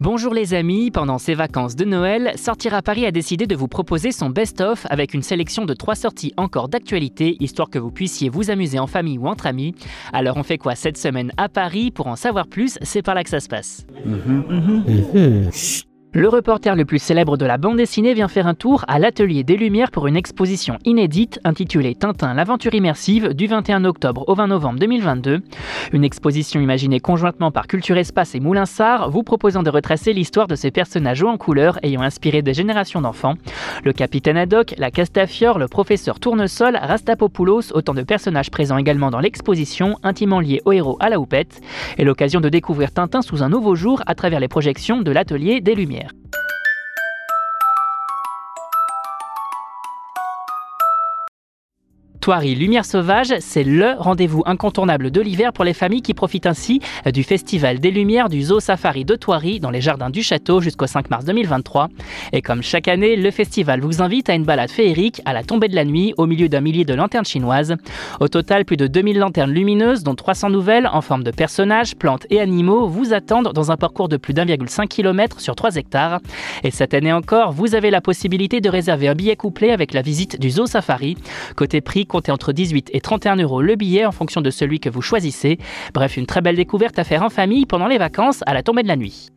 Bonjour les amis, pendant ces vacances de Noël, Sortir à Paris a décidé de vous proposer son best-of avec une sélection de trois sorties encore d'actualité, histoire que vous puissiez vous amuser en famille ou entre amis. Alors on fait quoi cette semaine à Paris? Pour en savoir plus, c'est par là que ça se passe. Le reporter le plus célèbre de la bande dessinée vient faire un tour à l'Atelier des Lumières pour une exposition inédite intitulée Tintin, l'aventure immersive du 21 octobre au 20 novembre 2022. Une exposition imaginée conjointement par Culture Espace et Moulinsart, vous proposant de retracer l'histoire de ces personnages hauts en couleur ayant inspiré des générations d'enfants. Le capitaine Haddock, la Castafiore, le professeur Tournesol, Rastapopoulos, autant de personnages présents également dans l'exposition, intimement liés au héros à la houppette, et l'occasion de découvrir Tintin sous un nouveau jour à travers les projections de l'Atelier des Lumières première. Thoiry Lumière Sauvage, c'est le rendez-vous incontournable de l'hiver pour les familles qui profitent ainsi du Festival des Lumières du Zoo Safari de Thoiry dans les jardins du château jusqu'au 5 mars 2023. Et comme chaque année, le festival vous invite à une balade féerique à la tombée de la nuit au milieu d'un millier de lanternes chinoises. Au total, plus de 2000 lanternes lumineuses, dont 300 nouvelles en forme de personnages, plantes et animaux, vous attendent dans un parcours de plus d'1,5 km sur 3 hectares. Et cette année encore, vous avez la possibilité de réserver un billet couplé avec la visite du Zoo Safari. Côté prix, entre 18 et 31 euros le billet en fonction de celui que vous choisissez. Bref, une très belle découverte à faire en famille pendant les vacances à la tombée de la nuit.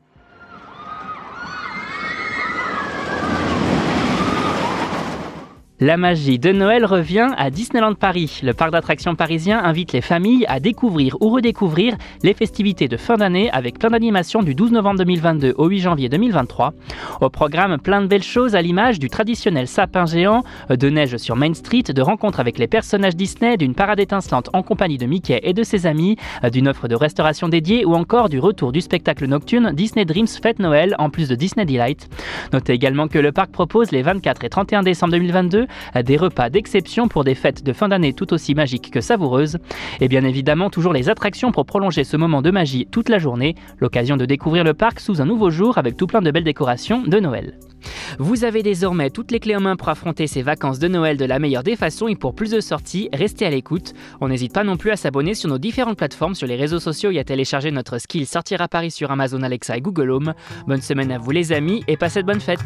La magie de Noël revient à Disneyland Paris. Le parc d'attractions parisien invite les familles à découvrir ou redécouvrir les festivités de fin d'année avec plein d'animations du 12 novembre 2022 au 8 janvier 2023. Au programme, plein de belles choses à l'image du traditionnel sapin géant, de neige sur Main Street, de rencontres avec les personnages Disney, d'une parade étincelante en compagnie de Mickey et de ses amis, d'une offre de restauration dédiée ou encore du retour du spectacle nocturne Disney Dreams Fête Noël en plus de Disney Delight. Notez également que le parc propose les 24 et 31 décembre 2022 des repas d'exception pour des fêtes de fin d'année tout aussi magiques que savoureuses, et bien évidemment toujours les attractions pour prolonger ce moment de magie toute la journée, l'occasion de découvrir le parc sous un nouveau jour avec tout plein de belles décorations de Noël. Vous avez désormais toutes les clés en main pour affronter ces vacances de Noël de la meilleure des façons et pour plus de sorties, restez à l'écoute. On n'hésite pas non plus à s'abonner sur nos différentes plateformes sur les réseaux sociaux et à télécharger notre skill Sortir à Paris sur Amazon Alexa et Google Home. Bonne semaine à vous les amis et passez de bonnes fêtes